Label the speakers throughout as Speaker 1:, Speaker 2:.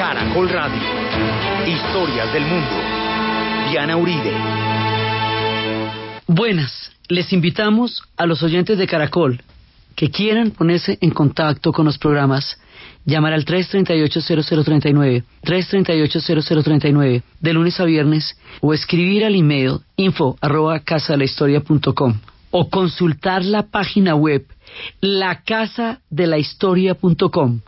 Speaker 1: Caracol Radio. Historias del mundo. Diana Uribe.
Speaker 2: Buenas, les invitamos a los oyentes de Caracol que quieran ponerse en contacto con los programas, llamar al 338-0039, 338-0039, de lunes a viernes, o escribir al email info arroba com o consultar la página web lacasadelahistoria.com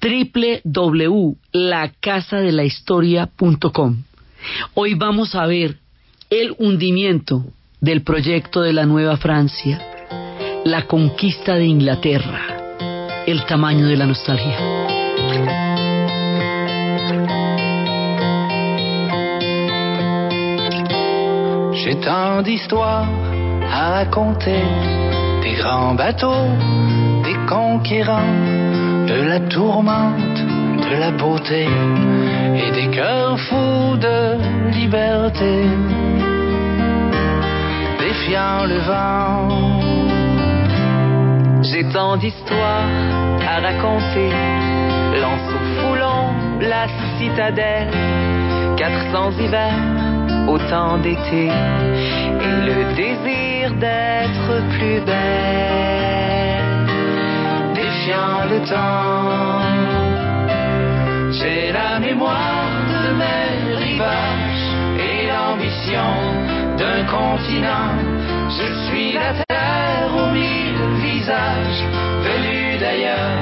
Speaker 2: www.lacasadelahistoria.com Hoy vamos a ver el hundimiento del proyecto de la Nueva Francia, la conquista de Inglaterra, el tamaño de la nostalgia.
Speaker 3: J'ai tant d'histoires raconter, bateaux, de la tourmente, de la beauté et des cœurs fous de liberté, défiant le vent.
Speaker 4: J'ai tant d'histoires à raconter, Lanceau foulant, la citadelle, 400 hivers autant d'été. Et le désir d'être plus belle, le temps. J'ai la mémoire de mes rivages et l'ambition d'un continent. Je suis la terre aux mille visages, venu d'ailleurs,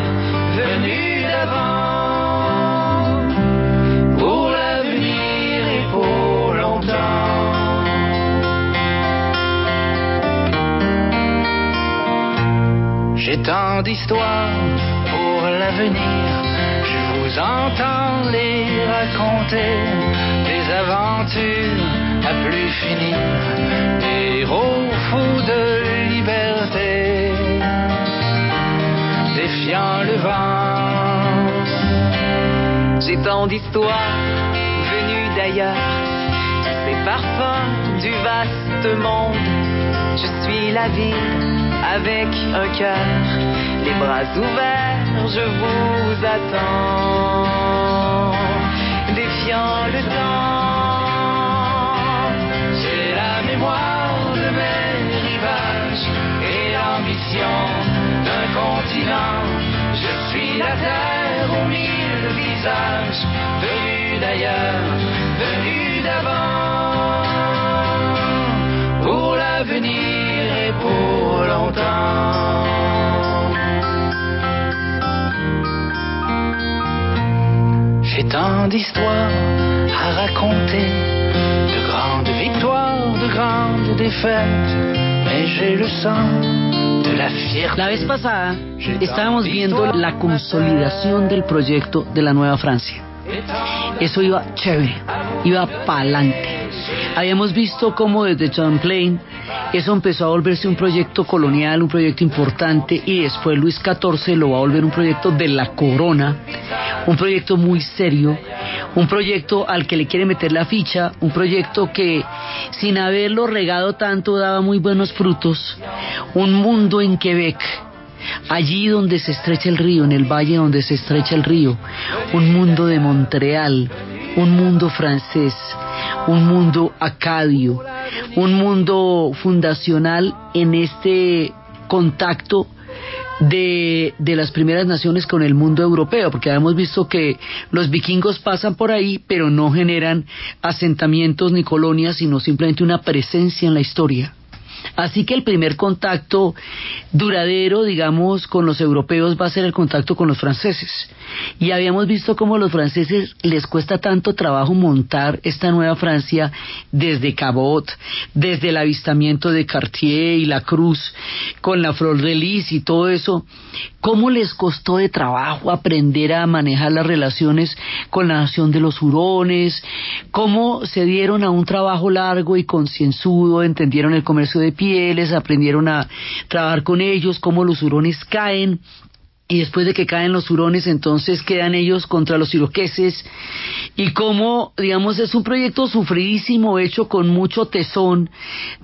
Speaker 4: venu d'avant. J'ai tant d'histoires pour l'avenir, je vous entends les raconter, des aventures à plus finir, des héros fous de liberté, défiant le vent. J'ai tant d'histoires venues d'ailleurs, ces parfums du vaste monde. Je suis la ville avec un cœur, les bras ouverts, je vous attends, défiant le temps. J'ai la mémoire de mes rivages et l'ambition d'un continent. Je suis la terre aux mille visages, venu d'ailleurs, venu d'avant, pour l'avenir et pour longtemps. J'ai tant d'histoires à raconter, de grandes victoires, de grandes défaites, mais j'ai le sang.
Speaker 2: La vez pasada estábamos viendo la consolidación del proyecto de la Nueva Francia. Eso iba chévere, iba pa'lante. Habíamos visto cómo desde Champlain eso empezó a volverse un proyecto colonial, un proyecto importante y después Luis XIV lo va a volver un proyecto de la corona, un proyecto muy serio, un proyecto al que le quiere meter la ficha, un proyecto que sin haberlo regado tanto daba muy buenos frutos, un mundo en Quebec allí donde se estrecha el río, en el valle donde se estrecha el río, un mundo de Montreal, un mundo francés, un mundo acadio, un mundo fundacional en este contacto de, de, las primeras naciones con el mundo europeo, porque hemos visto que los vikingos pasan por ahí, pero no generan asentamientos ni colonias, sino simplemente una presencia en la historia. Así que el primer contacto duradero, digamos, con los europeos va a ser el contacto con los franceses. Y habíamos visto cómo a los franceses les cuesta tanto trabajo montar esta nueva Francia desde Cabot, desde el avistamiento de Cartier y la Cruz, con la Flor de Lis y todo eso. ¿Cómo les costó de trabajo aprender a manejar las relaciones con la nación de los hurones? ¿Cómo se dieron a un trabajo largo y concienzudo? ¿Entendieron el comercio de pieles? ¿Aprendieron a trabajar con ellos? ¿Cómo los hurones caen? Y después de que caen los hurones, entonces quedan ellos contra los iroqueses, y como, digamos, es un proyecto sufridísimo, hecho con mucho tesón,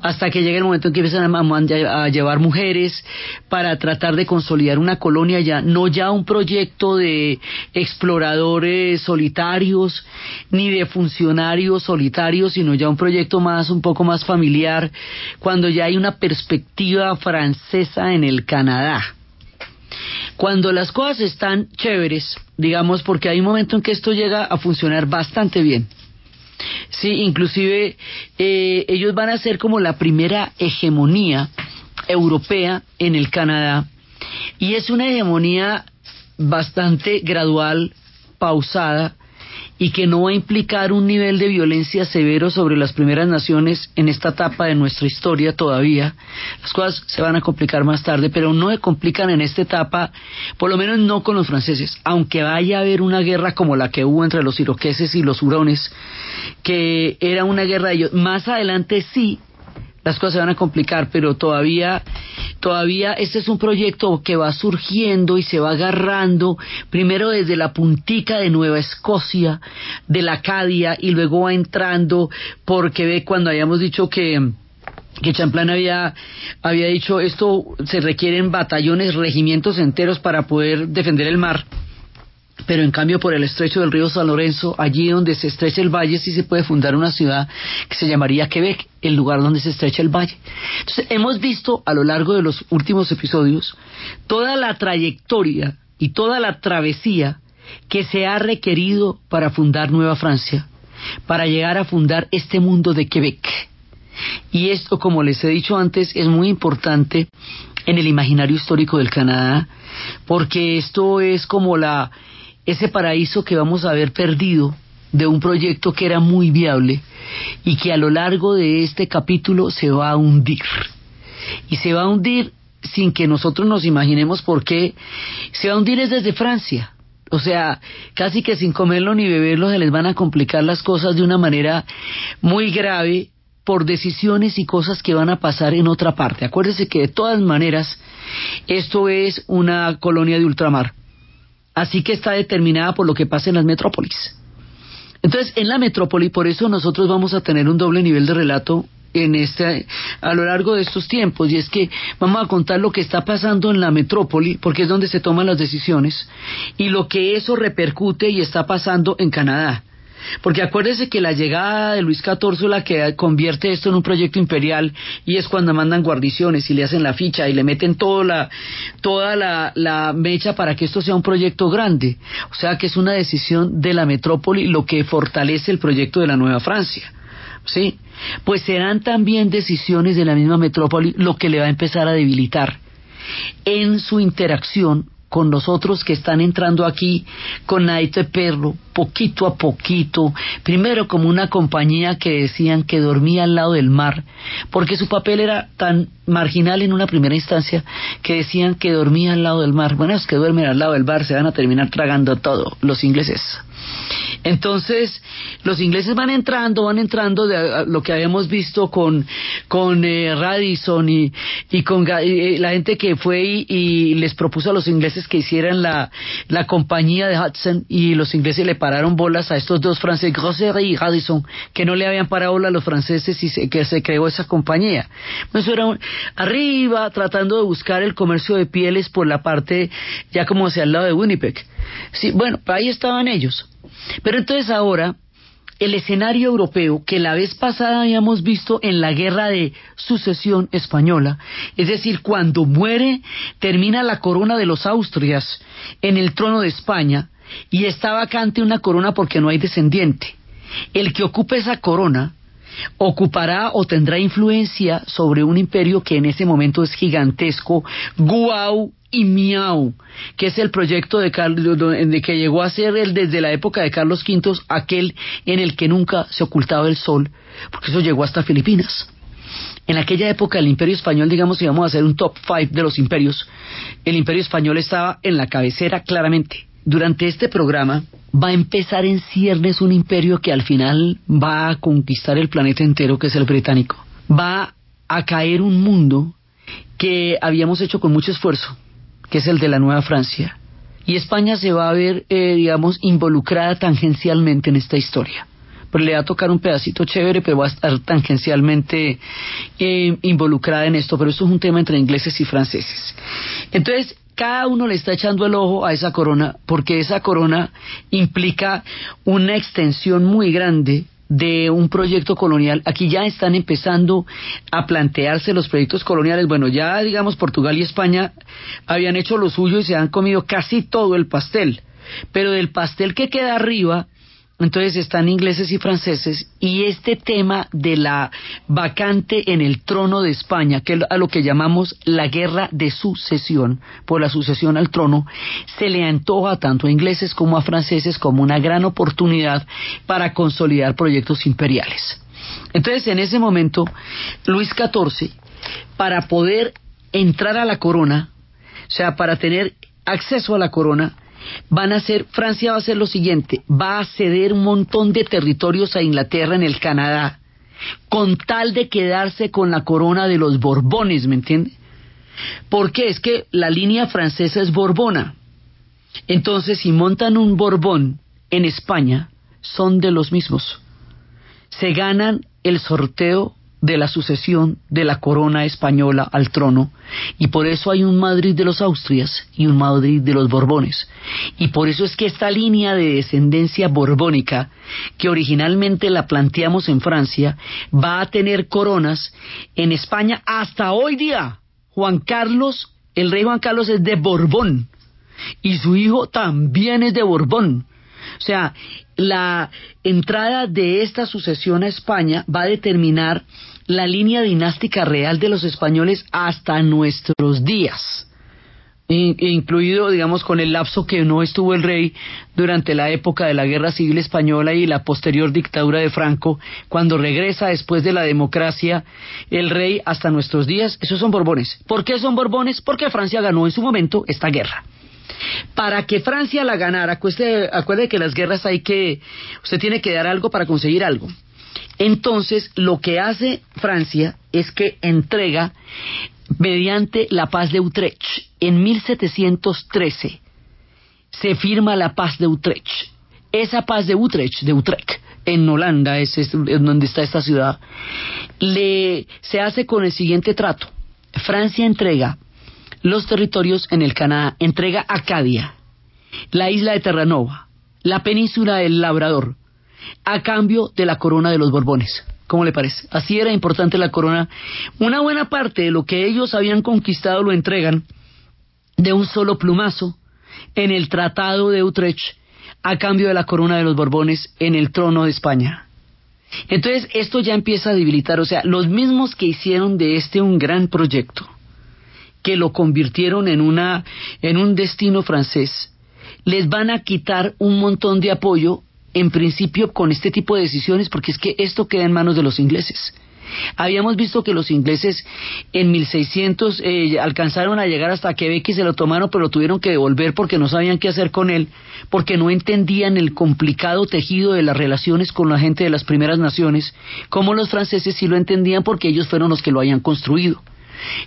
Speaker 2: hasta que llega el momento en que empiezan a, a, llevar mujeres para tratar de consolidar una colonia ya, no ya un proyecto de exploradores solitarios, ni de funcionarios solitarios, sino ya un proyecto más, un poco más familiar, cuando ya hay una perspectiva francesa en el Canadá cuando las cosas están chéveres, digamos, porque hay un momento en que esto llega a funcionar bastante bien. Sí, inclusive eh, ellos van a ser como la primera hegemonía europea en el Canadá y es una hegemonía bastante gradual, pausada, y que no va a implicar un nivel de violencia severo sobre las primeras naciones en esta etapa de nuestra historia todavía. Las cosas se van a complicar más tarde, pero no se complican en esta etapa, por lo menos no con los franceses, aunque vaya a haber una guerra como la que hubo entre los iroqueses y los hurones, que era una guerra de ellos. Más adelante sí las cosas se van a complicar, pero todavía, todavía este es un proyecto que va surgiendo y se va agarrando, primero desde la puntica de Nueva Escocia, de la Acadia, y luego va entrando, porque ve cuando habíamos dicho que que Champlain había, había dicho esto se requieren batallones, regimientos enteros para poder defender el mar pero en cambio por el estrecho del río San Lorenzo, allí donde se estrecha el valle, sí se puede fundar una ciudad que se llamaría Quebec, el lugar donde se estrecha el valle. Entonces, hemos visto a lo largo de los últimos episodios toda la trayectoria y toda la travesía que se ha requerido para fundar Nueva Francia, para llegar a fundar este mundo de Quebec. Y esto, como les he dicho antes, es muy importante en el imaginario histórico del Canadá, porque esto es como la ese paraíso que vamos a haber perdido de un proyecto que era muy viable y que a lo largo de este capítulo se va a hundir. Y se va a hundir sin que nosotros nos imaginemos por qué. Se va a hundir es desde Francia. O sea, casi que sin comerlo ni beberlo se les van a complicar las cosas de una manera muy grave por decisiones y cosas que van a pasar en otra parte. Acuérdense que de todas maneras esto es una colonia de ultramar así que está determinada por lo que pasa en las metrópolis. Entonces, en la metrópoli, por eso nosotros vamos a tener un doble nivel de relato en este, a lo largo de estos tiempos, y es que vamos a contar lo que está pasando en la metrópoli, porque es donde se toman las decisiones, y lo que eso repercute y está pasando en Canadá. Porque acuérdese que la llegada de Luis XIV la que convierte esto en un proyecto imperial y es cuando mandan guarniciones y le hacen la ficha y le meten toda la, toda la, la mecha para que esto sea un proyecto grande. O sea que es una decisión de la metrópoli lo que fortalece el proyecto de la Nueva Francia. ¿Sí? Pues serán también decisiones de la misma metrópoli lo que le va a empezar a debilitar en su interacción con los otros que están entrando aquí con Naite Perro, poquito a poquito, primero como una compañía que decían que dormía al lado del mar, porque su papel era tan marginal en una primera instancia que decían que dormía al lado del mar. Bueno, es que duermen al lado del mar, se van a terminar tragando todo, los ingleses. Entonces, los ingleses van entrando, van entrando de lo que habíamos visto con, con eh, Radisson y, y con la gente que fue y, les propuso a los ingleses que hicieran la, la compañía de Hudson y los ingleses le pararon bolas a estos dos franceses, Grosset y Radisson, que no le habían parado bolas a los franceses y que se creó esa compañía. Eso era arriba, tratando de buscar el comercio de pieles por la parte ya como hacia el lado de Winnipeg. Sí, bueno, ahí estaban ellos. Pero entonces ahora, el escenario europeo que la vez pasada habíamos visto en la guerra de sucesión española, es decir, cuando muere, termina la corona de los Austrias en el trono de España y está vacante una corona porque no hay descendiente. El que ocupe esa corona ocupará o tendrá influencia sobre un imperio que en ese momento es gigantesco, guau y Miau, que es el proyecto de, de que llegó a ser el, desde la época de Carlos V, aquel en el que nunca se ocultaba el sol, porque eso llegó hasta Filipinas. En aquella época el imperio español, digamos, íbamos a hacer un top five de los imperios, el imperio español estaba en la cabecera claramente. Durante este programa va a empezar en ciernes un imperio que al final va a conquistar el planeta entero, que es el británico. Va a caer un mundo que habíamos hecho con mucho esfuerzo, que es el de la Nueva Francia, y España se va a ver, eh, digamos, involucrada tangencialmente en esta historia. Pero le va a tocar un pedacito chévere, pero va a estar tangencialmente eh, involucrada en esto. Pero esto es un tema entre ingleses y franceses. Entonces, cada uno le está echando el ojo a esa corona, porque esa corona implica una extensión muy grande de un proyecto colonial. Aquí ya están empezando a plantearse los proyectos coloniales. Bueno, ya digamos Portugal y España habían hecho lo suyo y se han comido casi todo el pastel. Pero del pastel que queda arriba entonces están ingleses y franceses y este tema de la vacante en el trono de España, que es a lo que llamamos la guerra de sucesión, por la sucesión al trono, se le antoja tanto a ingleses como a franceses como una gran oportunidad para consolidar proyectos imperiales. Entonces en ese momento, Luis XIV, para poder entrar a la corona, o sea, para tener acceso a la corona, van a hacer, Francia va a hacer lo siguiente, va a ceder un montón de territorios a Inglaterra en el Canadá, con tal de quedarse con la corona de los Borbones, ¿me entiende? Porque es que la línea francesa es Borbona. Entonces, si montan un Borbón en España, son de los mismos. Se ganan el sorteo de la sucesión de la corona española al trono y por eso hay un Madrid de los Austrias y un Madrid de los Borbones. Y por eso es que esta línea de descendencia borbónica que originalmente la planteamos en Francia va a tener coronas en España hasta hoy día. Juan Carlos el rey Juan Carlos es de Borbón y su hijo también es de Borbón. O sea, la entrada de esta sucesión a España va a determinar la línea dinástica real de los españoles hasta nuestros días incluido, digamos, con el lapso que no estuvo el rey durante la época de la Guerra Civil Española y la posterior dictadura de Franco, cuando regresa después de la democracia el rey hasta nuestros días, esos son Borbones. ¿Por qué son Borbones? Porque Francia ganó en su momento esta guerra. Para que Francia la ganara, acuerde, que las guerras hay que, usted tiene que dar algo para conseguir algo. Entonces, lo que hace Francia es que entrega, mediante la paz de Utrecht, en 1713, se firma la paz de Utrecht. Esa paz de Utrecht, de Utrecht, en Holanda, es, es donde está esta ciudad, le, se hace con el siguiente trato. Francia entrega los territorios en el Canadá, entrega Acadia, la isla de Terranova, la península del Labrador, a cambio de la corona de los Borbones. ¿Cómo le parece? Así era importante la corona. Una buena parte de lo que ellos habían conquistado lo entregan de un solo plumazo en el Tratado de Utrecht a cambio de la corona de los Borbones en el trono de España. Entonces esto ya empieza a debilitar, o sea, los mismos que hicieron de este un gran proyecto, que lo convirtieron en, una, en un destino francés, les van a quitar un montón de apoyo, en principio con este tipo de decisiones, porque es que esto queda en manos de los ingleses. Habíamos visto que los ingleses en 1600 eh, alcanzaron a llegar hasta Quebec y se lo tomaron, pero lo tuvieron que devolver porque no sabían qué hacer con él, porque no entendían el complicado tejido de las relaciones con la gente de las primeras naciones, como los franceses sí lo entendían porque ellos fueron los que lo habían construido.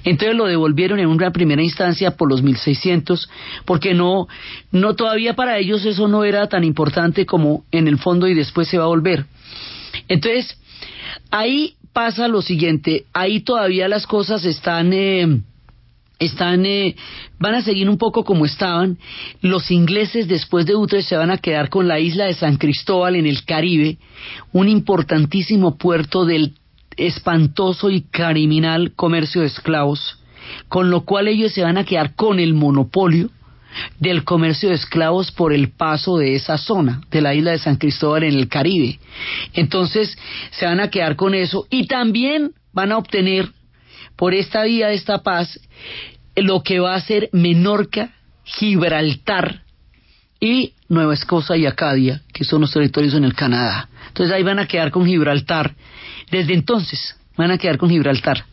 Speaker 2: Entonces lo devolvieron en una primera instancia por los 1600, porque no, no todavía para ellos eso no era tan importante como en el fondo y después se va a volver. Entonces, ahí pasa lo siguiente, ahí todavía las cosas están... Eh, están eh, van a seguir un poco como estaban. Los ingleses después de Utrecht se van a quedar con la isla de San Cristóbal en el Caribe, un importantísimo puerto del espantoso y criminal comercio de esclavos, con lo cual ellos se van a quedar con el monopolio del comercio de esclavos por el paso de esa zona, de la isla de San Cristóbal en el Caribe. Entonces se van a quedar con eso y también van a obtener por esta vía de esta paz lo que va a ser Menorca, Gibraltar y Nueva Escocia y Acadia, que son los territorios en el Canadá. Entonces ahí van a quedar con Gibraltar desde entonces van a quedar con Gibraltar.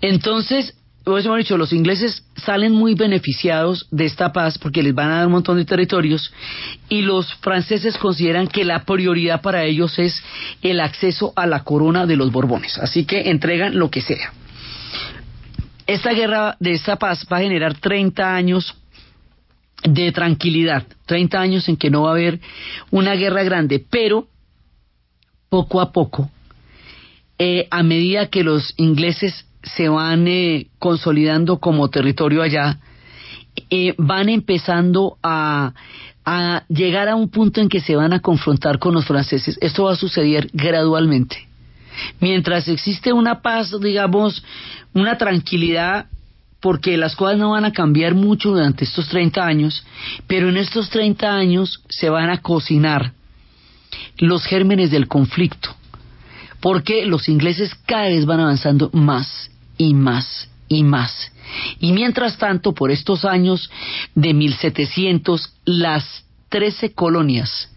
Speaker 2: Entonces, como hemos dicho, los ingleses salen muy beneficiados de esta paz porque les van a dar un montón de territorios y los franceses consideran que la prioridad para ellos es el acceso a la corona de los Borbones. Así que entregan lo que sea. esta guerra de esta paz va a generar 30 años de tranquilidad, 30 años en que no va a haber una guerra grande, pero poco a poco, eh, a medida que los ingleses se van eh, consolidando como territorio allá, eh, van empezando a, a llegar a un punto en que se van a confrontar con los franceses. Esto va a suceder gradualmente. Mientras existe una paz, digamos, una tranquilidad, porque las cosas no van a cambiar mucho durante estos 30 años, pero en estos 30 años se van a cocinar los gérmenes del conflicto, porque los ingleses cada vez van avanzando más y más y más. Y mientras tanto, por estos años de 1700, las 13 colonias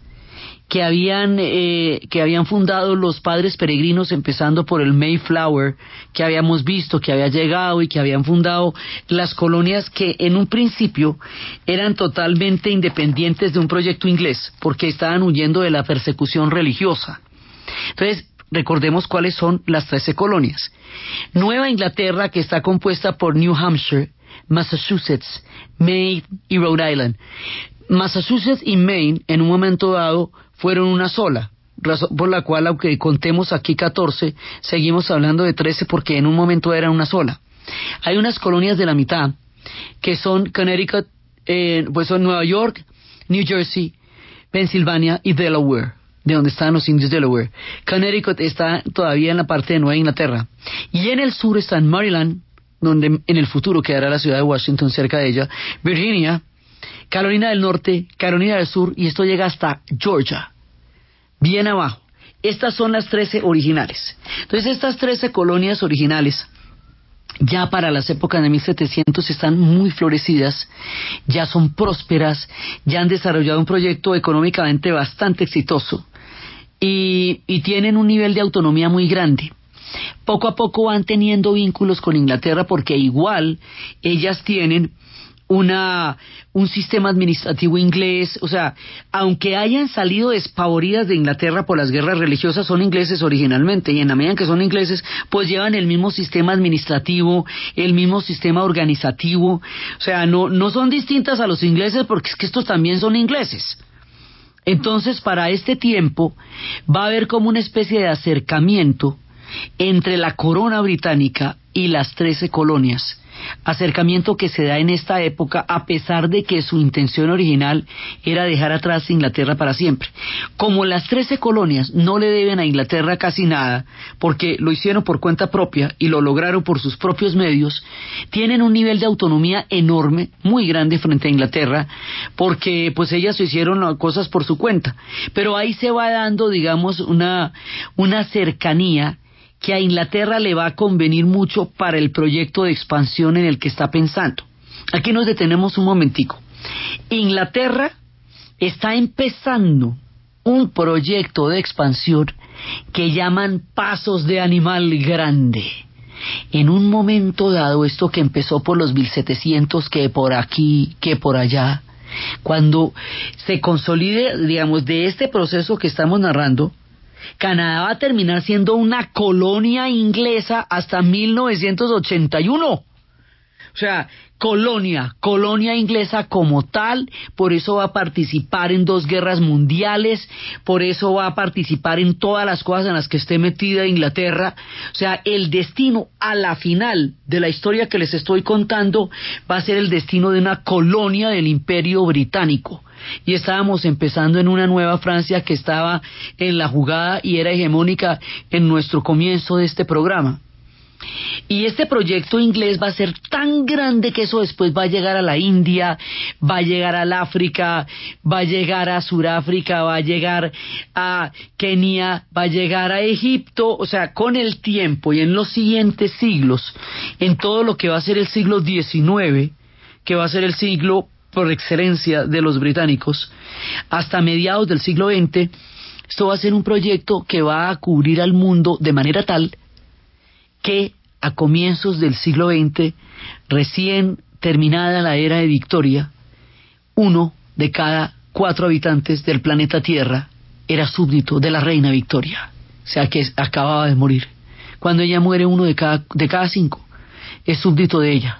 Speaker 2: que habían, eh, que habían fundado los padres peregrinos, empezando por el Mayflower, que habíamos visto, que había llegado y que habían fundado las colonias que en un principio eran totalmente independientes de un proyecto inglés, porque estaban huyendo de la persecución religiosa. Entonces, recordemos cuáles son las trece colonias. Nueva Inglaterra, que está compuesta por New Hampshire, Massachusetts, Maine y Rhode Island. Massachusetts y Maine, en un momento dado, fueron una sola, razón por la cual, aunque contemos aquí 14, seguimos hablando de 13 porque en un momento era una sola. Hay unas colonias de la mitad que son Connecticut, eh, pues son Nueva York, New Jersey, Pensilvania y Delaware, de donde están los indios de Delaware. Connecticut está todavía en la parte de Nueva Inglaterra. Y en el sur están Maryland, donde en el futuro quedará la ciudad de Washington cerca de ella, Virginia, Carolina del Norte, Carolina del Sur y esto llega hasta Georgia, bien abajo. Estas son las 13 originales. Entonces estas 13 colonias originales ya para las épocas de 1700 están muy florecidas, ya son prósperas, ya han desarrollado un proyecto económicamente bastante exitoso y, y, tienen un nivel de autonomía muy grande. Poco a poco van teniendo vínculos con Inglaterra porque igual ellas tienen una, un sistema administrativo inglés, o sea, aunque hayan salido despavoridas de Inglaterra por las guerras religiosas, son ingleses originalmente, y en la medida en que son ingleses, pues llevan el mismo sistema administrativo, el mismo sistema organizativo, o sea, no, no son distintas a los ingleses porque es que estos también son ingleses. Entonces, para este tiempo, va a haber como una especie de acercamiento entre la corona británica y las trece colonias acercamiento que se da en esta época a pesar de que su intención original era dejar atrás Inglaterra para siempre. Como las trece colonias no le deben a Inglaterra casi nada, porque lo hicieron por cuenta propia y lo lograron por sus propios medios, tienen un nivel de autonomía enorme, muy grande frente a Inglaterra, porque pues ellas hicieron cosas por su cuenta. Pero ahí se va dando, digamos, una, una cercanía que a Inglaterra le va a convenir mucho para el proyecto de expansión en el que está pensando. Aquí nos detenemos un momentico. Inglaterra está empezando un proyecto de expansión que llaman pasos de animal grande. En un momento dado, esto que empezó por los 1700, que por aquí, que por allá, cuando se consolide, digamos, de este proceso que estamos narrando, Canadá va a terminar siendo una colonia inglesa hasta 1981. O sea, colonia, colonia inglesa como tal, por eso va a participar en dos guerras mundiales, por eso va a participar en todas las cosas en las que esté metida Inglaterra. O sea, el destino a la final de la historia que les estoy contando va a ser el destino de una colonia del imperio británico y estábamos empezando en una nueva Francia que estaba en la jugada y era hegemónica en nuestro comienzo de este programa. Y este proyecto inglés va a ser tan grande que eso después va a llegar a la India, va a llegar al África, va a llegar a Sudáfrica, va a llegar a Kenia, va a llegar a Egipto, o sea, con el tiempo y en los siguientes siglos, en todo lo que va a ser el siglo XIX, que va a ser el siglo por excelencia de los británicos, hasta mediados del siglo XX, esto va a ser un proyecto que va a cubrir al mundo de manera tal que a comienzos del siglo XX, recién terminada la era de Victoria, uno de cada cuatro habitantes del planeta Tierra era súbdito de la reina Victoria, o sea que acababa de morir. Cuando ella muere, uno de cada, de cada cinco. es súbdito de ella.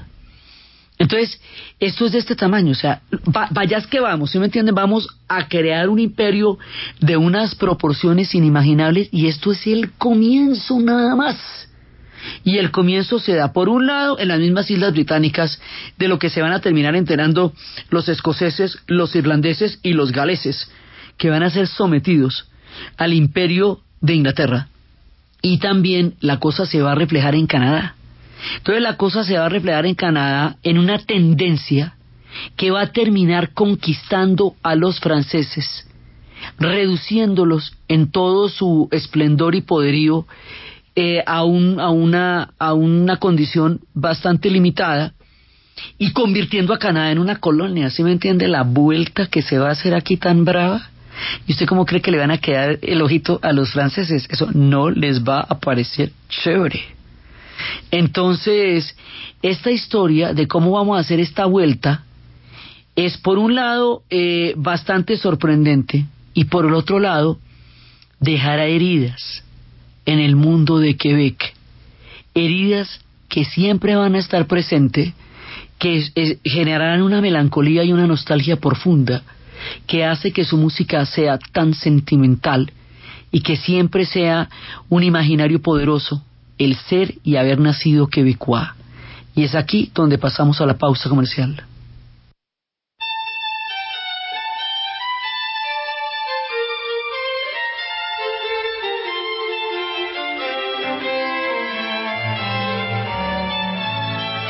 Speaker 2: Entonces, esto es de este tamaño, o sea, vayas que vamos, ¿sí me entienden? Vamos a crear un imperio de unas proporciones inimaginables y esto es el comienzo nada más. Y el comienzo se da, por un lado, en las mismas islas británicas, de lo que se van a terminar enterando los escoceses, los irlandeses y los galeses, que van a ser sometidos al imperio de Inglaterra. Y también la cosa se va a reflejar en Canadá. Entonces la cosa se va a reflejar en Canadá en una tendencia que va a terminar conquistando a los franceses, reduciéndolos en todo su esplendor y poderío eh, a, un, a, una, a una condición bastante limitada y convirtiendo a Canadá en una colonia. ¿Sí me entiende la vuelta que se va a hacer aquí tan brava? ¿Y usted cómo cree que le van a quedar el ojito a los franceses? Eso no les va a parecer chévere. Entonces, esta historia de cómo vamos a hacer esta vuelta es por un lado eh, bastante sorprendente y por el otro lado dejará heridas en el mundo de Quebec, heridas que siempre van a estar presentes, que generarán una melancolía y una nostalgia profunda, que hace que su música sea tan sentimental y que siempre sea un imaginario poderoso el ser y haber nacido quebecois. Y es aquí donde pasamos a la pausa comercial.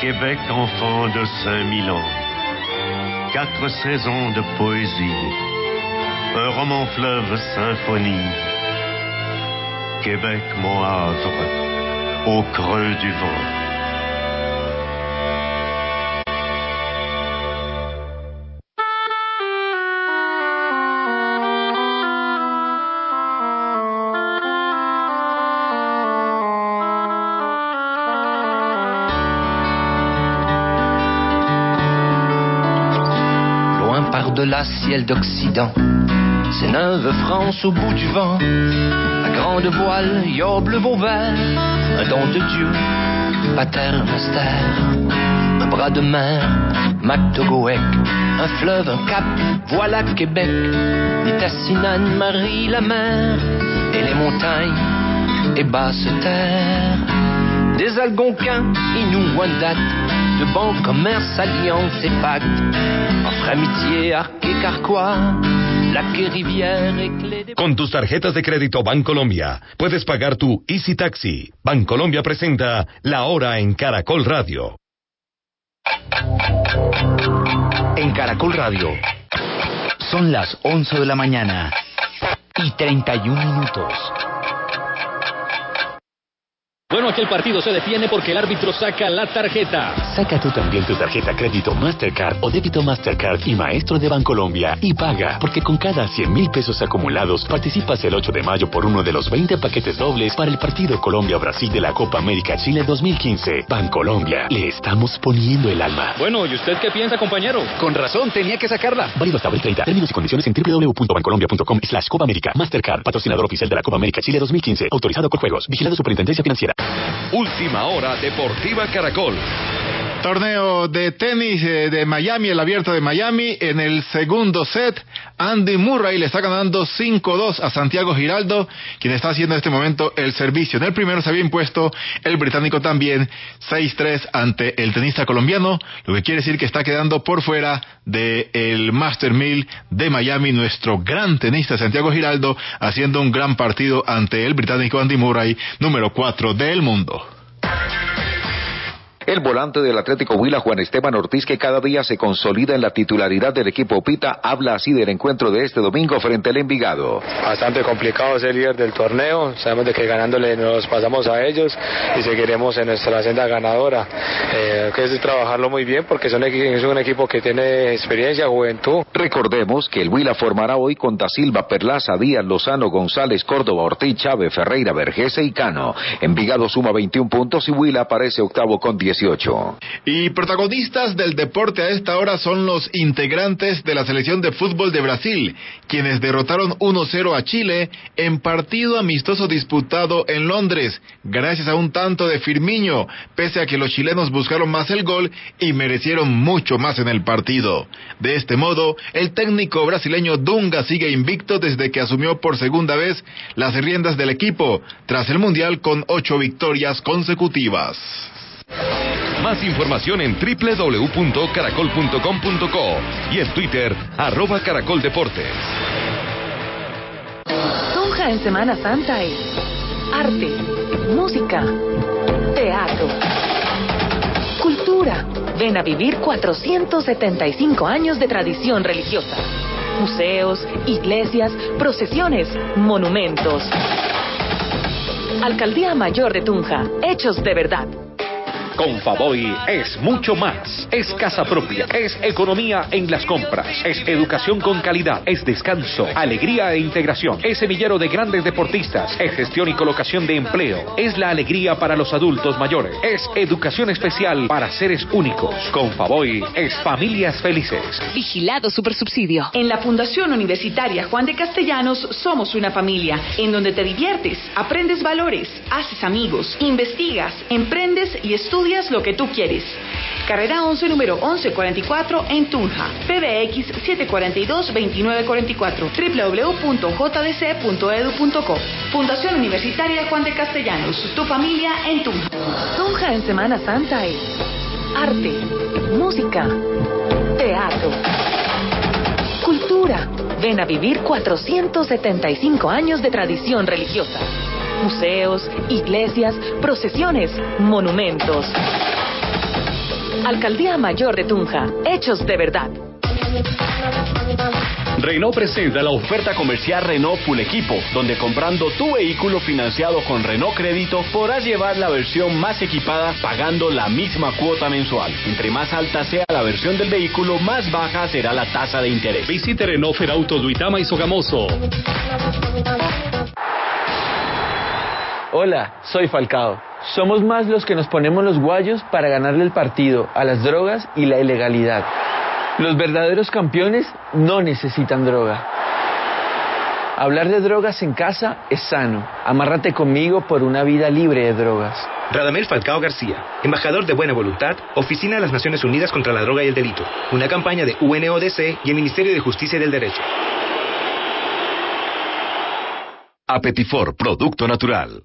Speaker 5: Québec, enfant de cinq mille ans, quatre saisons de poésie, un roman fleuve symphonie. Québec, mon havre, au creux du vent.
Speaker 3: Loin par-delà ciel d'Occident, c'est neuve France au bout du vent, à grande voile, yob le vert un don de Dieu, pater mystère, un bras de mer, Mactogoec, un fleuve, un cap, voilà Québec, Nitassinan, Marie la mer, et les montagnes et basse terre, des Algonquins, Inou, Wendat, de banques, commerce, alliances et pactes, entre amitié, arc et carquois,
Speaker 6: Con tus tarjetas de crédito Bancolombia puedes pagar tu Easy Taxi. Bancolombia presenta La Hora en Caracol Radio.
Speaker 1: En Caracol Radio son las 11 de la mañana y 31 minutos.
Speaker 7: Bueno, aquel partido se detiene porque el árbitro saca la tarjeta.
Speaker 8: Saca tú también tu tarjeta crédito Mastercard o débito Mastercard y Maestro de Bancolombia y paga, porque con cada 100 mil pesos acumulados participas el 8 de mayo por uno de los 20 paquetes dobles para el partido Colombia-Brasil de la Copa América Chile 2015. Bancolombia, le estamos poniendo el alma.
Speaker 7: Bueno, ¿y usted qué piensa, compañero?
Speaker 1: Con razón, tenía que sacarla.
Speaker 8: Válido hasta abril 30. Términos y condiciones en www.bancolombia.com slash Copa América. Mastercard, patrocinador oficial de la Copa América Chile 2015. Autorizado con juegos. Vigilado Superintendencia Financiera.
Speaker 6: Última hora Deportiva Caracol.
Speaker 9: Torneo de tenis eh, de Miami, el abierto de Miami. En el segundo set, Andy Murray le está ganando 5-2 a Santiago Giraldo, quien está haciendo en este momento el servicio. En el primero se había impuesto el británico también 6-3 ante el tenista colombiano, lo que quiere decir que está quedando por fuera del Master 1000 de Miami, nuestro gran tenista Santiago Giraldo, haciendo un gran partido ante el británico Andy Murray, número 4 del mundo.
Speaker 10: El volante del Atlético Huila, Juan Esteban Ortiz, que cada día se consolida en la titularidad del equipo Pita, habla así del encuentro de este domingo frente al Envigado.
Speaker 11: Bastante complicado ser líder del torneo, sabemos de que ganándole nos pasamos a ellos y seguiremos en nuestra senda ganadora. Eh, que es trabajarlo muy bien porque son, es un equipo que tiene experiencia, juventud.
Speaker 10: Recordemos que el Huila formará hoy con Da Silva, Perlaza, Díaz, Lozano, González, Córdoba, Ortiz, Chávez, Ferreira, Vergese y Cano. Envigado suma 21 puntos y Huila aparece octavo con 10 18.
Speaker 9: Y protagonistas del deporte a esta hora son los integrantes de la selección de fútbol de Brasil, quienes derrotaron 1-0 a Chile en partido amistoso disputado en Londres, gracias a un tanto de Firmiño, pese a que los chilenos buscaron más el gol y merecieron mucho más en el partido. De este modo, el técnico brasileño Dunga sigue invicto desde que asumió por segunda vez las riendas del equipo, tras el Mundial con ocho victorias consecutivas.
Speaker 6: Más información en www.caracol.com.co y en Twitter, arroba caracoldeportes.
Speaker 12: Tunja en Semana Santa es arte, música, teatro, cultura. Ven a vivir 475 años de tradición religiosa. Museos, iglesias, procesiones, monumentos. Alcaldía Mayor de Tunja, hechos de verdad.
Speaker 7: Con Favoy es mucho más. Es casa propia, es economía en las compras, es educación con calidad, es descanso, alegría e integración, es semillero de grandes deportistas, es gestión y colocación de empleo, es la alegría para los adultos mayores, es educación especial para seres únicos. Con Favoy es familias felices.
Speaker 12: Vigilado Supersubsidio.
Speaker 13: En la Fundación Universitaria Juan de Castellanos somos una familia en donde te diviertes, aprendes valores, haces amigos, investigas, emprendes y estudias lo que tú quieres. Carrera 11, número 1144 en Tunja. PBX 742-2944. www.jdc.edu.co. Fundación Universitaria Juan de Castellanos. Tu familia en Tunja.
Speaker 12: Tunja en Semana Santa es arte, música, teatro, cultura. Ven a vivir 475 años de tradición religiosa museos, iglesias, procesiones, monumentos. Alcaldía Mayor de Tunja, hechos de verdad.
Speaker 14: Renault presenta la oferta comercial Renault Full Equipo, donde comprando tu vehículo financiado con Renault Crédito podrás llevar la versión más equipada pagando la misma cuota mensual. Entre más alta sea la versión del vehículo, más baja será la tasa de interés.
Speaker 7: Visite Renault Ferauto Duitama y Sogamoso.
Speaker 15: Hola, soy Falcao. Somos más los que nos ponemos los guayos para ganarle el partido a las drogas y la ilegalidad. Los verdaderos campeones no necesitan droga. Hablar de drogas en casa es sano. Amárrate conmigo por una vida libre de drogas.
Speaker 16: Radamel Falcao García, embajador de Buena Voluntad, Oficina de las Naciones Unidas contra la Droga y el Delito, una campaña de UNODC y el Ministerio de Justicia y del Derecho.
Speaker 6: Apetifor, producto natural.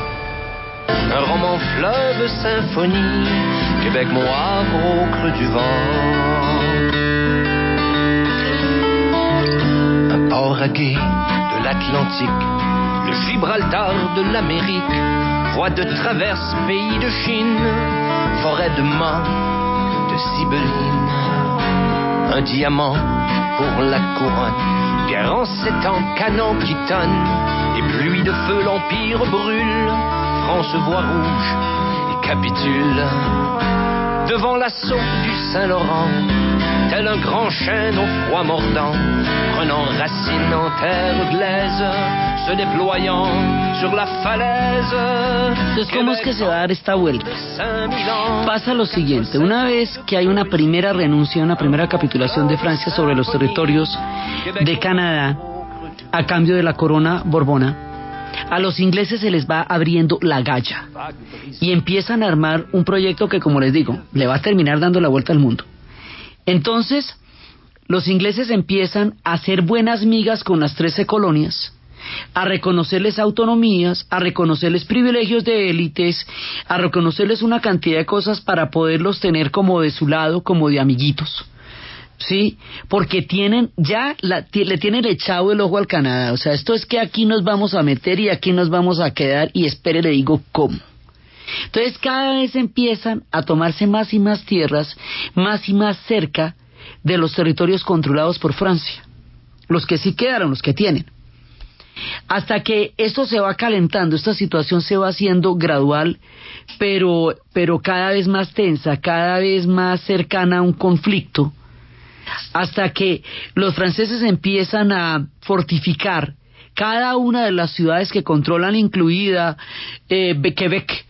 Speaker 3: Un roman fleuve symphonie, Québec, mon havre au creux du vent. Un port à de l'Atlantique, le Gibraltar de l'Amérique, voie de traverse pays de Chine, forêt de mâts, de Sibylline. Un diamant pour la couronne, guerre en sept ans, canon qui tonne, et pluie de feu, l'Empire brûle. France voit rouge et capitule devant l'assaut du Saint-Laurent, tel un grand chêne au froid mordant, prenant racine en terre glaise, se déployant sur la falaise.
Speaker 2: Entonces, ¿cómo es que se va a dar esta vuelta? Pasa lo siguiente, una vez que hay una primera renuncia, una primera capitulación de Francia sobre los territorios de Canadá, a cambio de la corona borbona, a los ingleses se les va abriendo la galla y empiezan a armar un proyecto que, como les digo, le va a terminar dando la vuelta al mundo. Entonces, los ingleses empiezan a hacer buenas migas con las trece colonias, a reconocerles autonomías, a reconocerles privilegios de élites, a reconocerles una cantidad de cosas para poderlos tener como de su lado, como de amiguitos. ¿Sí? Porque tienen, ya le tienen echado el ojo al Canadá. O sea, esto es que aquí nos vamos a meter y aquí nos vamos a quedar y espere, le digo cómo. Entonces cada vez empiezan a tomarse más y más tierras, más y más cerca de los territorios controlados por Francia. Los que sí quedaron, los que tienen. Hasta que esto se va calentando, esta situación se va haciendo gradual, pero, pero cada vez más tensa, cada vez más cercana a un conflicto, hasta que los franceses empiezan a fortificar cada una de las ciudades que controlan, incluida eh, Quebec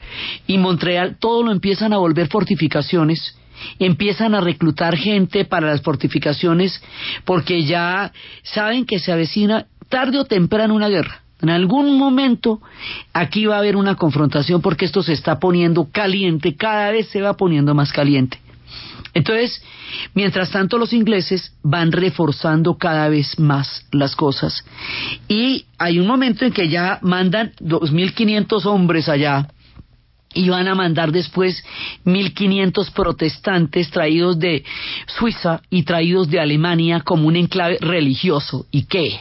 Speaker 2: y Montreal, todo lo empiezan a volver fortificaciones empiezan a reclutar gente para las fortificaciones porque ya saben que se avecina tarde o temprano una guerra. En algún momento aquí va a haber una confrontación porque esto se está poniendo caliente, cada vez se va poniendo más caliente. Entonces, mientras tanto los ingleses van reforzando cada vez más las cosas. Y hay un momento en que ya mandan 2.500 hombres allá y van a mandar después 1.500 protestantes traídos de Suiza y traídos de Alemania como un enclave religioso. ¿Y qué?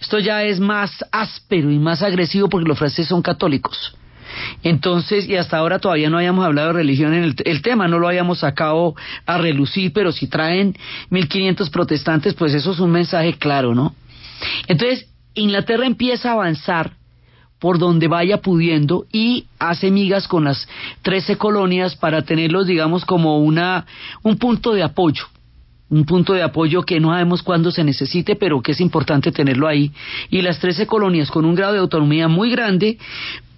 Speaker 2: Esto ya es más áspero y más agresivo porque los franceses son católicos. Entonces, y hasta ahora todavía no habíamos hablado de religión en el, tema, no lo habíamos sacado a relucir, pero si traen 1500 protestantes, pues eso es un mensaje claro, ¿no? Entonces, Inglaterra empieza a avanzar por donde vaya pudiendo y hace migas con las 13 colonias para tenerlos, digamos, como una, un punto de apoyo un punto de apoyo que no sabemos cuándo se necesite, pero que es importante tenerlo ahí. Y las 13 colonias con un grado de autonomía muy grande,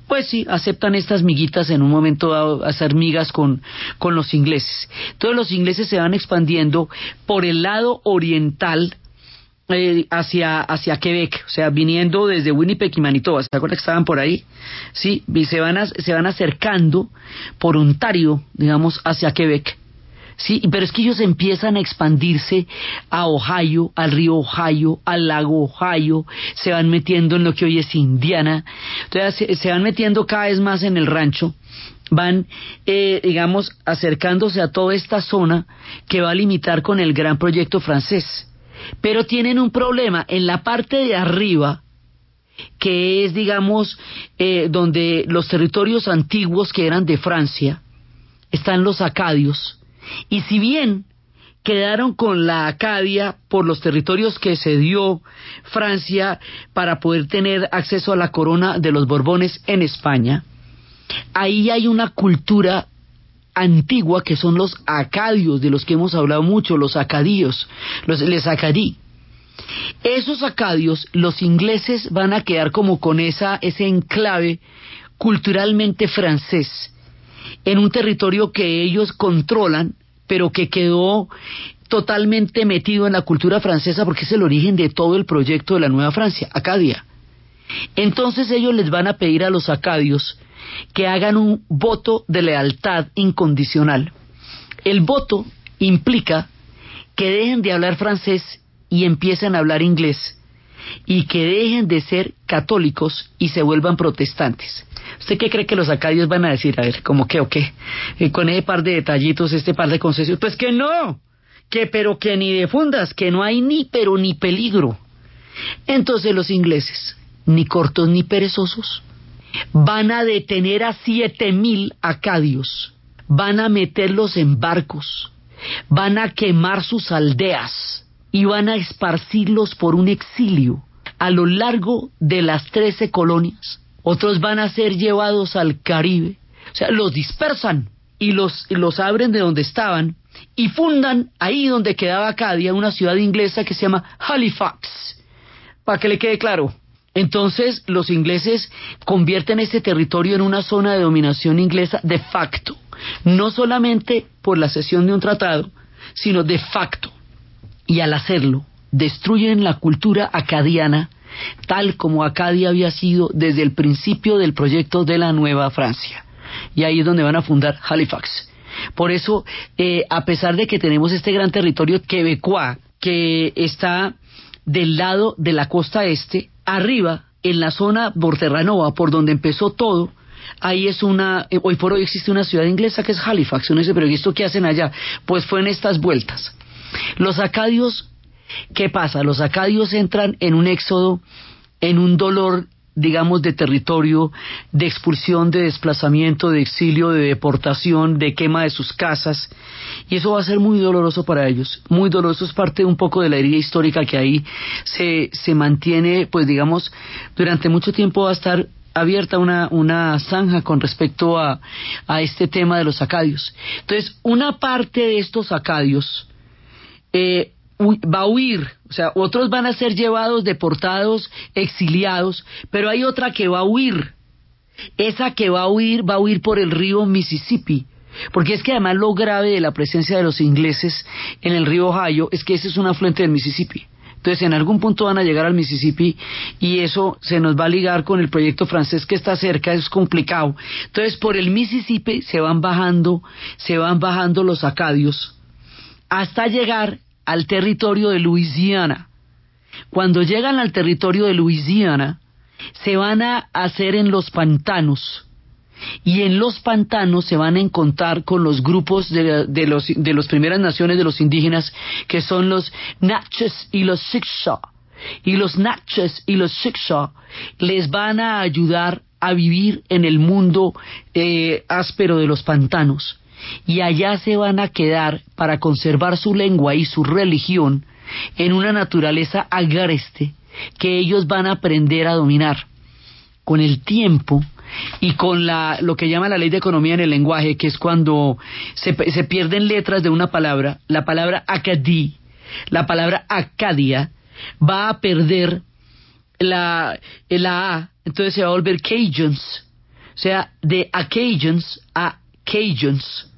Speaker 2: pues sí, aceptan estas miguitas en un momento dado, hacer migas con, con los ingleses. Todos los ingleses se van expandiendo por el lado oriental eh, hacia, hacia Quebec, o sea, viniendo desde Winnipeg y Manitoba, ¿se acuerdan que estaban por ahí? Sí, y se van, se van acercando por Ontario, digamos, hacia Quebec Sí, pero es que ellos empiezan a expandirse a Ohio, al río Ohio, al lago Ohio, se van metiendo en lo que hoy es Indiana, entonces se, van metiendo cada vez más en el rancho, van, eh, digamos, acercándose a toda esta zona que va a limitar con el gran proyecto francés. Pero tienen un problema en la parte de arriba, que es, digamos, eh, donde los territorios antiguos que eran de Francia, están los acadios, y si bien quedaron con la Acadia por los territorios que cedió Francia para poder tener acceso a la corona de los Borbones en España, ahí hay una cultura antigua que son los acadios, de los que hemos hablado mucho, los acadíos, los les acadí. Esos acadios, los ingleses van a quedar como con esa, ese enclave culturalmente francés en un territorio que ellos controlan, pero que quedó totalmente metido en la cultura francesa porque es el origen de todo el proyecto de la Nueva Francia, Acadia. Entonces ellos les van a pedir a los acadios que hagan un voto de lealtad incondicional. El voto implica que dejen de hablar francés y empiecen a hablar inglés y que dejen de ser católicos y se vuelvan protestantes. ¿Usted qué cree que los acadios van a decir? A ver, ¿cómo qué o qué? Y con ese par de detallitos, este par de concesiones. Pues que no, que pero que ni de fundas, que no hay ni pero ni peligro. Entonces los ingleses, ni cortos ni perezosos, van a detener a siete mil acadios, van a meterlos en barcos, van a quemar sus aldeas y van a esparcirlos por un exilio a lo largo de las trece colonias otros van a ser llevados al Caribe, o sea, los dispersan y los, los abren de donde estaban y fundan ahí donde quedaba Acadia una ciudad inglesa que se llama Halifax, para que le quede claro. Entonces los ingleses convierten este territorio en una zona de dominación inglesa de facto, no solamente por la cesión de un tratado, sino de facto. Y al hacerlo, destruyen la cultura acadiana tal como Acadia había sido desde el principio del proyecto de la Nueva Francia. Y ahí es donde van a fundar Halifax. Por eso, eh, a pesar de que tenemos este gran territorio quebecois, que está del lado de la costa este, arriba, en la zona Borterranova, por donde empezó todo, ahí es una, eh, hoy por hoy existe una ciudad inglesa que es Halifax, uno dice, pero ¿y esto qué hacen allá? Pues fue en estas vueltas. Los acadios, ¿qué pasa? Los acadios entran en un éxodo, en un dolor digamos, de territorio, de expulsión, de desplazamiento, de exilio, de deportación, de quema de sus casas. Y eso va a ser muy doloroso para ellos, muy doloroso, es parte un poco de la herida histórica que ahí se, se mantiene, pues digamos, durante mucho tiempo va a estar abierta una, una zanja con respecto a, a este tema de los acadios. Entonces, una parte de estos acadios eh, va a huir, o sea, otros van a ser llevados, deportados, exiliados, pero hay otra que va a huir. Esa que va a huir va a huir por el río Mississippi. Porque es que además lo grave de la presencia de los ingleses en el río Ohio es que ese es un afluente del Mississippi. Entonces, en algún punto van a llegar al Mississippi y eso se nos va a ligar con el proyecto francés que está cerca, es complicado. Entonces, por el Mississippi se van bajando, se van bajando los acadios hasta llegar al territorio de Luisiana. Cuando llegan al territorio de Luisiana, se van a hacer en los pantanos. Y en los pantanos se van a encontrar con los grupos de, los, de las primeras naciones de los indígenas, que son los Natchez y los Siksha. Y los Natchez y los Siksha les van a ayudar a vivir en el mundo eh, áspero de los pantanos y allá se van a quedar para conservar su lengua y su religión en una naturaleza agreste que ellos van a aprender a dominar. Con el tiempo y con la, lo que llama la ley de economía en el lenguaje, que es cuando se, se pierden letras de una palabra, la palabra acadí, la palabra acadia, va a perder la, la A, entonces se va a volver Cajuns, o sea, de Acajuns a Cajuns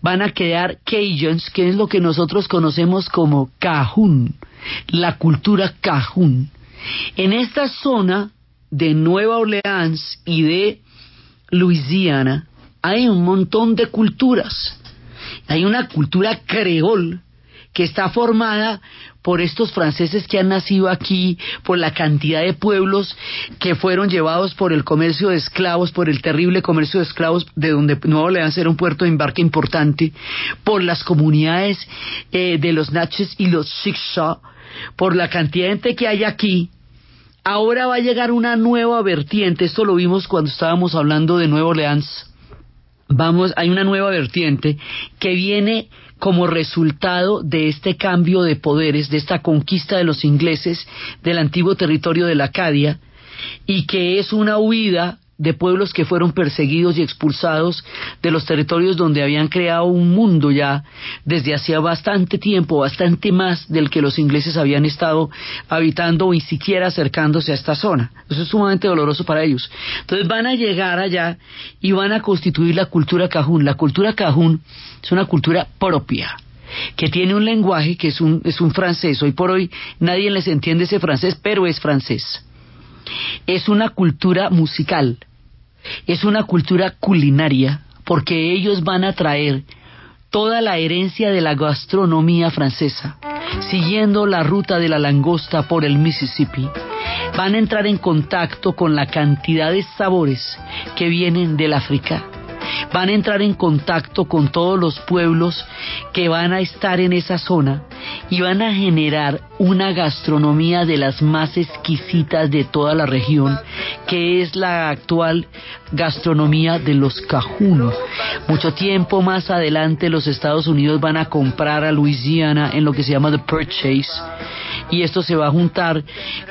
Speaker 2: van a quedar Cajuns, que es lo que nosotros conocemos como Cajún, la cultura Cajún. En esta zona de Nueva Orleans y de Luisiana hay un montón de culturas. Hay una cultura creol que está formada por estos franceses que han nacido aquí, por la cantidad de pueblos que fueron llevados por el comercio de esclavos, por el terrible comercio de esclavos, de donde Nueva Orleans era un puerto de embarque importante, por las comunidades eh, de los Natchez y los Sixaw, por la cantidad de gente que hay aquí, ahora va a llegar una nueva vertiente, esto lo vimos cuando estábamos hablando de Nueva Orleans, vamos, hay una nueva vertiente que viene como resultado de este cambio de poderes, de esta conquista de los ingleses del antiguo territorio de la Acadia, y que es una huida de pueblos que fueron perseguidos y expulsados de los territorios donde habían creado un mundo ya desde hacía bastante tiempo, bastante más del que los ingleses habían estado habitando o ni siquiera acercándose a esta zona. Eso es sumamente doloroso para ellos. Entonces van a llegar allá y van a constituir la cultura cajún. La cultura cajún es una cultura propia que tiene un lenguaje que es un, es un francés. Hoy por hoy nadie les entiende ese francés, pero es francés es una cultura musical, es una cultura culinaria, porque ellos van a traer toda la herencia de la gastronomía francesa, siguiendo la ruta de la langosta por el Mississippi. Van a entrar en contacto con la cantidad de sabores que vienen del África van a entrar en contacto con todos los pueblos que van a estar en esa zona y van a generar una gastronomía de las más exquisitas de toda la región, que es la actual gastronomía de los Cajun. Mucho tiempo más adelante los Estados Unidos van a comprar a Louisiana en lo que se llama The Purchase y esto se va a juntar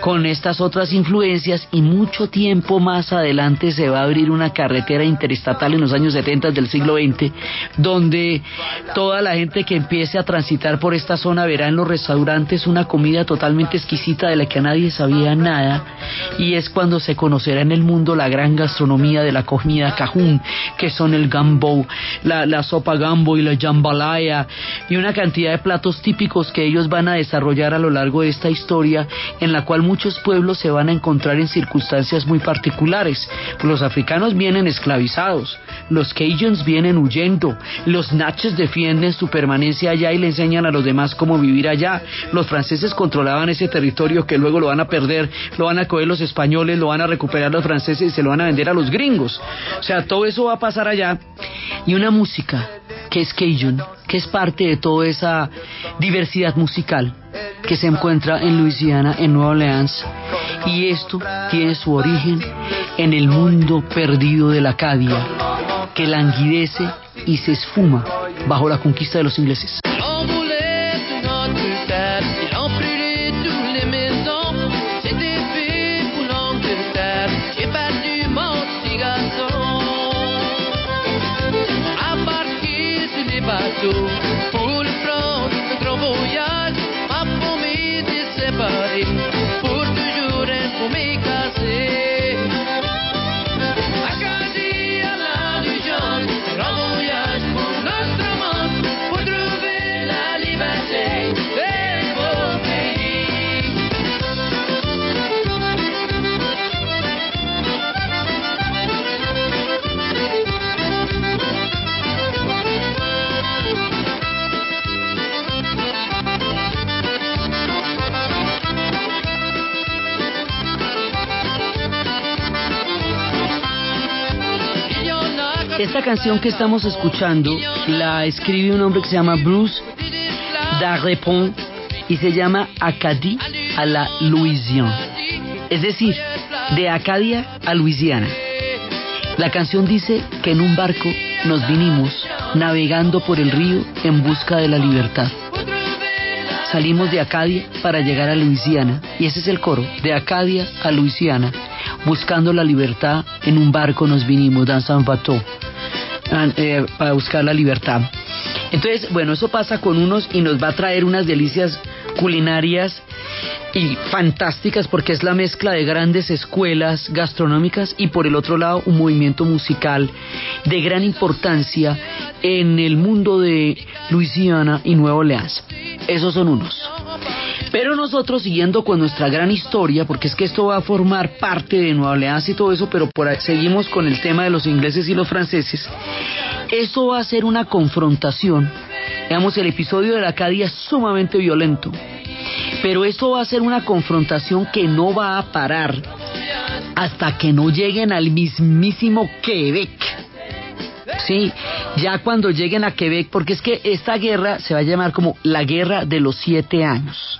Speaker 2: con estas otras influencias y mucho tiempo más adelante se va a abrir una carretera interestatal en los años 70 del siglo XX donde toda la gente que empiece a transitar por esta zona verá en los restaurantes una comida totalmente exquisita de la que nadie sabía nada y es cuando se conocerá en el mundo la gran gastronomía de la comida cajún, que son el gambo, la, sopa gambo y la jambalaya y una cantidad de platos típicos que ellos van a desarrollar a lo largo de esta historia en la cual muchos pueblos se van a encontrar en circunstancias muy particulares. Los africanos vienen esclavizados, los Cajuns vienen huyendo, los Natchez defienden su permanencia allá y le enseñan a los demás cómo vivir allá. Los franceses controlaban ese territorio que luego lo van a perder, lo van a coger los españoles, lo van a recuperar los franceses y se lo van a vender a los gringos. O sea, todo eso va a pasar allá. Y una música que es Cajun, que es parte de toda esa diversidad musical que se encuentra en Luisiana, en Nueva Orleans, y esto tiene su origen en el mundo perdido de la Acadia, que languidece y se esfuma bajo la conquista de los ingleses.
Speaker 17: Pour
Speaker 2: canción que estamos escuchando la escribe un hombre que se llama Bruce Darrepont y se llama Acadie a la Louisiana. Es decir, de Acadia a Luisiana. La canción dice que en un barco nos vinimos navegando por el río en busca de la libertad. Salimos de Acadia para llegar a Luisiana y ese es el coro, de Acadia a Luisiana, buscando la libertad en un barco nos vinimos, dans un bateau, eh, para buscar la libertad. Entonces, bueno, eso pasa con unos y nos va a traer unas delicias culinarias y fantásticas porque es la mezcla de grandes escuelas gastronómicas y por el otro lado un movimiento musical de gran importancia en el mundo de Luisiana y Nueva Orleans. Esos son unos. Pero nosotros siguiendo con nuestra gran historia, porque es que esto va a formar parte de Nueva Orleans y todo eso, pero por ahí seguimos con el tema de los ingleses y los franceses, esto va a ser una confrontación. Digamos, el episodio de la Acadia es sumamente violento, pero esto va a ser una confrontación que no va a parar hasta que no lleguen al mismísimo Quebec. Sí, ya cuando lleguen a Quebec, porque es que esta guerra se va a llamar como la guerra de los siete años.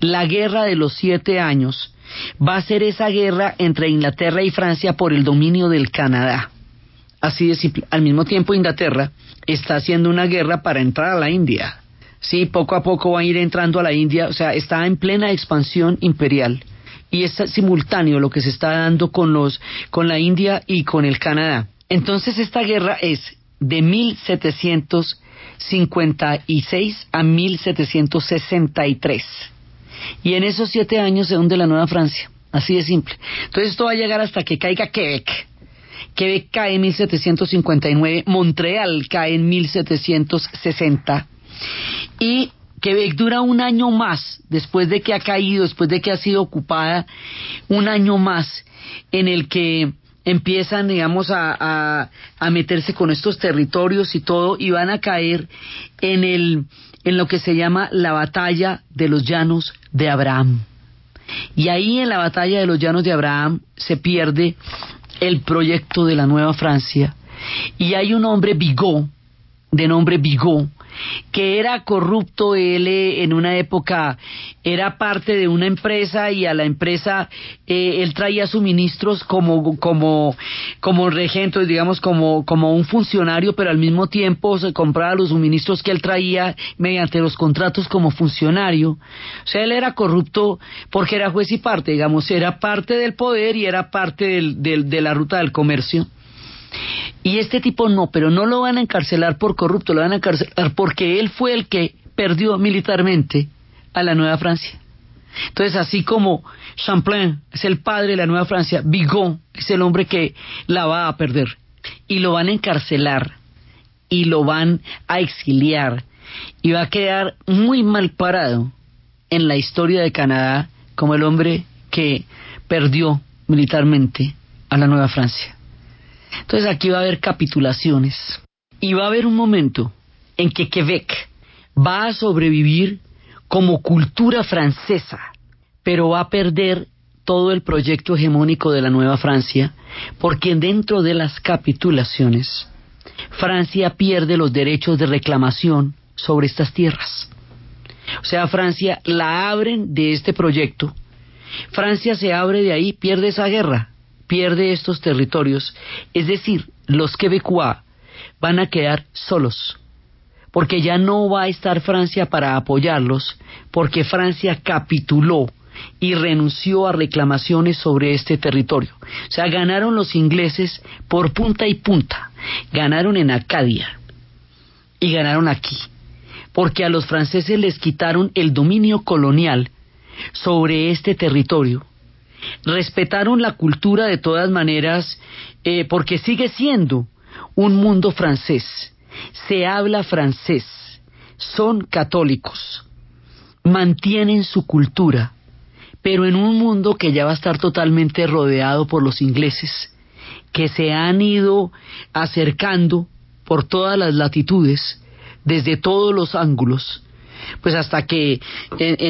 Speaker 2: La guerra de los siete años va a ser esa guerra entre Inglaterra y Francia por el dominio del Canadá. Así de simple. Al mismo tiempo, Inglaterra está haciendo una guerra para entrar a la India. Sí, poco a poco va a ir entrando a la India, o sea, está en plena expansión imperial y es simultáneo lo que se está dando con los con la India y con el Canadá. Entonces esta guerra es de 1756 a 1763. Y en esos siete años se hunde la Nueva Francia. Así de simple. Entonces esto va a llegar hasta que caiga Quebec. Quebec cae en 1759, Montreal cae en 1760 y Quebec dura un año más después de que ha caído, después de que ha sido ocupada, un año más en el que empiezan, digamos, a, a, a, meterse con estos territorios y todo, y van a caer en, el, en lo que se llama la batalla de los llanos de Abraham. Y ahí en la batalla de los llanos de Abraham se pierde el proyecto de la Nueva Francia, y hay un hombre Bigot, de nombre Bigot, que era corrupto él eh, en una época era parte de una empresa y a la empresa eh, él traía suministros como como como regente digamos como como un funcionario pero al mismo tiempo se compraba los suministros que él traía mediante los contratos como funcionario. O sea él era corrupto porque era juez y parte digamos era parte del poder y era parte del, del, de la ruta del comercio y este tipo no, pero no lo van a encarcelar por corrupto, lo van a encarcelar porque él fue el que perdió militarmente a la Nueva Francia. Entonces, así como Champlain es el padre de la Nueva Francia, Bigot es el hombre que la va a perder. Y lo van a encarcelar y lo van a exiliar y va a quedar muy mal parado en la historia de Canadá como el hombre que perdió militarmente a la Nueva Francia. Entonces aquí va a haber capitulaciones y va a haber un momento en que Quebec va a sobrevivir como cultura francesa, pero va a perder todo el proyecto hegemónico de la Nueva Francia, porque dentro de las capitulaciones, Francia pierde los derechos de reclamación sobre estas tierras. O sea, Francia la abren de este proyecto, Francia se abre de ahí, pierde esa guerra, pierde estos territorios, es decir, los quebecois van a quedar solos, porque ya no va a estar Francia para apoyarlos, porque Francia capituló y renunció a reclamaciones sobre este territorio. O sea, ganaron los ingleses por punta y punta, ganaron en Acadia y ganaron aquí, porque a los franceses les quitaron el dominio colonial sobre este territorio. Respetaron la cultura de todas maneras eh, porque sigue siendo un mundo francés. Se habla francés. Son católicos. Mantienen su cultura. Pero en un mundo que ya va a estar totalmente rodeado por los ingleses, que se han ido acercando por todas las latitudes, desde todos los ángulos, pues hasta que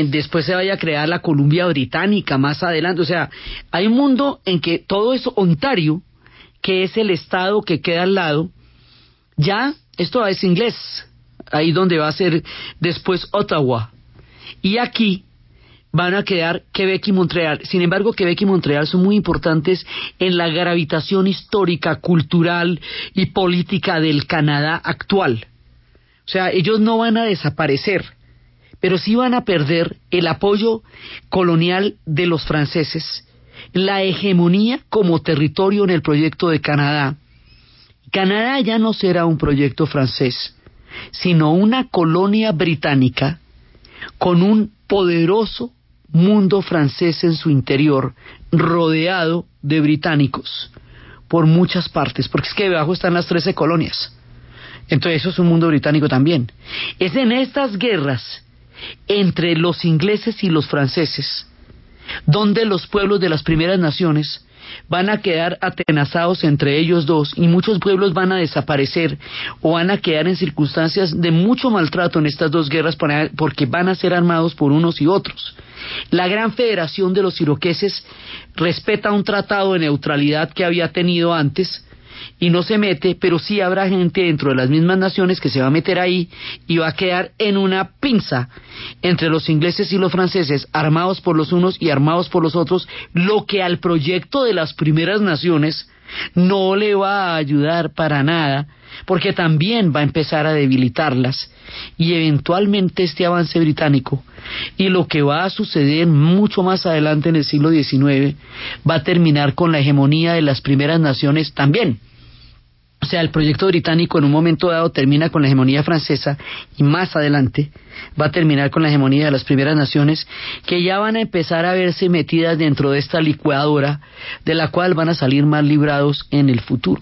Speaker 2: después se vaya a crear la Columbia Británica más adelante. O sea, hay un mundo en que todo eso, Ontario, que es el estado que queda al lado, ya esto es inglés, ahí donde va a ser después Ottawa. Y aquí van a quedar Quebec y Montreal. Sin embargo, Quebec y Montreal son muy importantes en la gravitación histórica, cultural y política del Canadá actual. O sea, ellos no van a desaparecer pero sí van a perder el apoyo colonial de los franceses, la hegemonía como territorio en el proyecto de Canadá. Canadá ya no será un proyecto francés, sino una colonia británica con un poderoso mundo francés en su interior, rodeado de británicos por muchas partes, porque es que debajo están las trece colonias. Entonces eso es un mundo británico también. Es en estas guerras entre los ingleses y los franceses, donde los pueblos de las primeras naciones van a quedar atenazados entre ellos dos y muchos pueblos van a desaparecer o van a quedar en circunstancias de mucho maltrato en estas dos guerras porque van a ser armados por unos y otros. La Gran Federación de los Iroqueses respeta un tratado de neutralidad que había tenido antes y no se mete, pero sí habrá gente dentro de las mismas naciones que se va a meter ahí y va a quedar en una pinza entre los ingleses y los franceses, armados por los unos y armados por los otros, lo que al proyecto de las primeras naciones no le va a ayudar para nada, porque también va a empezar a debilitarlas. Y eventualmente este avance británico y lo que va a suceder mucho más adelante en el siglo XIX va a terminar con la hegemonía de las primeras naciones también o sea, el proyecto británico en un momento dado termina con la hegemonía francesa y más adelante va a terminar con la hegemonía de las primeras naciones que ya van a empezar a verse metidas dentro de esta licuadora de la cual van a salir más librados en el futuro.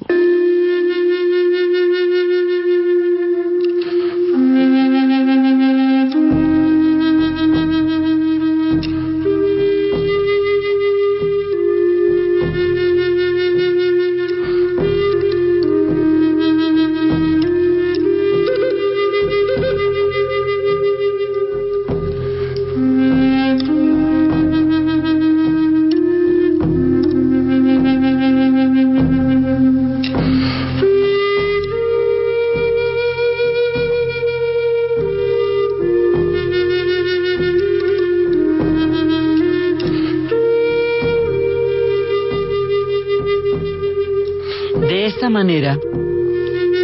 Speaker 2: Manera,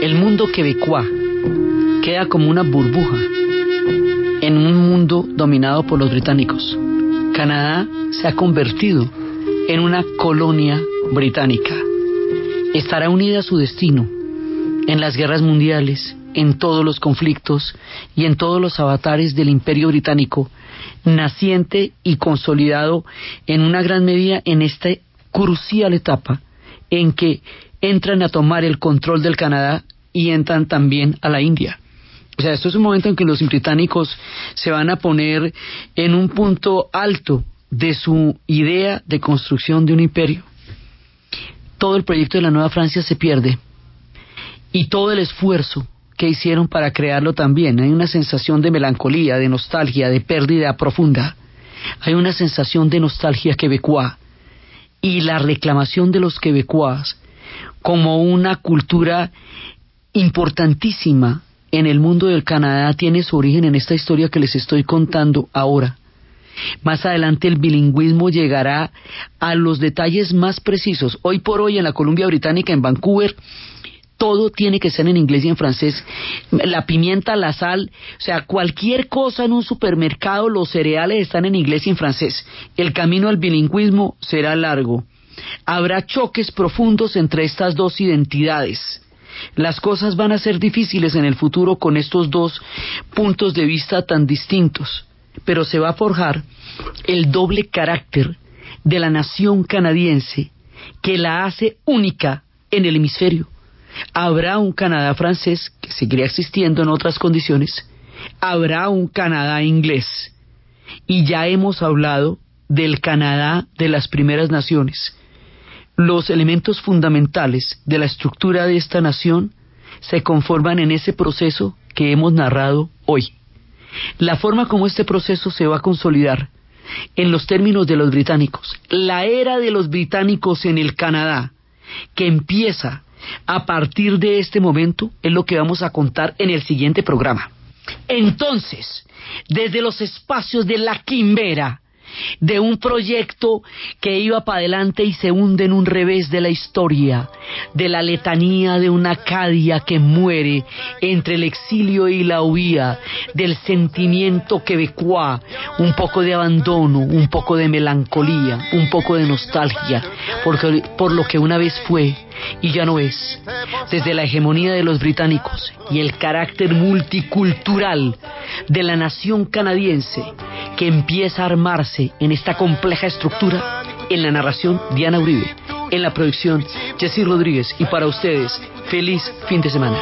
Speaker 2: el mundo quebecois queda como una burbuja en un mundo dominado por los británicos. Canadá se ha convertido en una colonia británica. Estará unida a su destino en las guerras mundiales en todos los conflictos y en todos los avatares del imperio británico, naciente y consolidado en una gran medida en esta crucial etapa en que entran a tomar el control del Canadá y entran también a la India. O sea, esto es un momento en que los británicos se van a poner en un punto alto de su idea de construcción de un imperio. Todo el proyecto de la Nueva Francia se pierde y todo el esfuerzo que hicieron para crearlo también. Hay una sensación de melancolía, de nostalgia, de pérdida profunda. Hay una sensación de nostalgia quebecoa y la reclamación de los quebecois como una cultura importantísima en el mundo del Canadá tiene su origen en esta historia que les estoy contando ahora. Más adelante el bilingüismo llegará a los detalles más precisos. Hoy por hoy en la Columbia Británica, en Vancouver, todo tiene que ser en inglés y en francés. La pimienta, la sal, o sea, cualquier cosa en un supermercado, los cereales están en inglés y en francés. El camino al bilingüismo será largo. Habrá choques profundos entre estas dos identidades. Las cosas van a ser difíciles en el futuro con estos dos puntos de vista tan distintos, pero se va a forjar el doble carácter de la nación canadiense que la hace única en el hemisferio. Habrá un Canadá francés que seguirá existiendo en otras condiciones, habrá un Canadá inglés y ya hemos hablado del Canadá de las primeras naciones los elementos fundamentales de la estructura de esta nación se conforman en ese proceso que hemos narrado hoy. La forma como este proceso se va a consolidar en los términos de los británicos, la era de los británicos en el Canadá, que empieza a partir de este momento, es lo que vamos a contar en el siguiente programa. Entonces, desde los espacios de la quimbera, de un proyecto que iba para adelante y se hunde en un revés de la historia, de la letanía de una Acadia que muere entre el exilio y la huida, del sentimiento quebecois, un poco de abandono, un poco de melancolía, un poco de nostalgia, por lo que una vez fue y ya no es, desde la hegemonía de los británicos y el carácter multicultural de la nación canadiense que empieza a armarse en esta compleja estructura, en la narración Diana Uribe, en la producción Jessy Rodríguez y para ustedes, feliz fin de semana.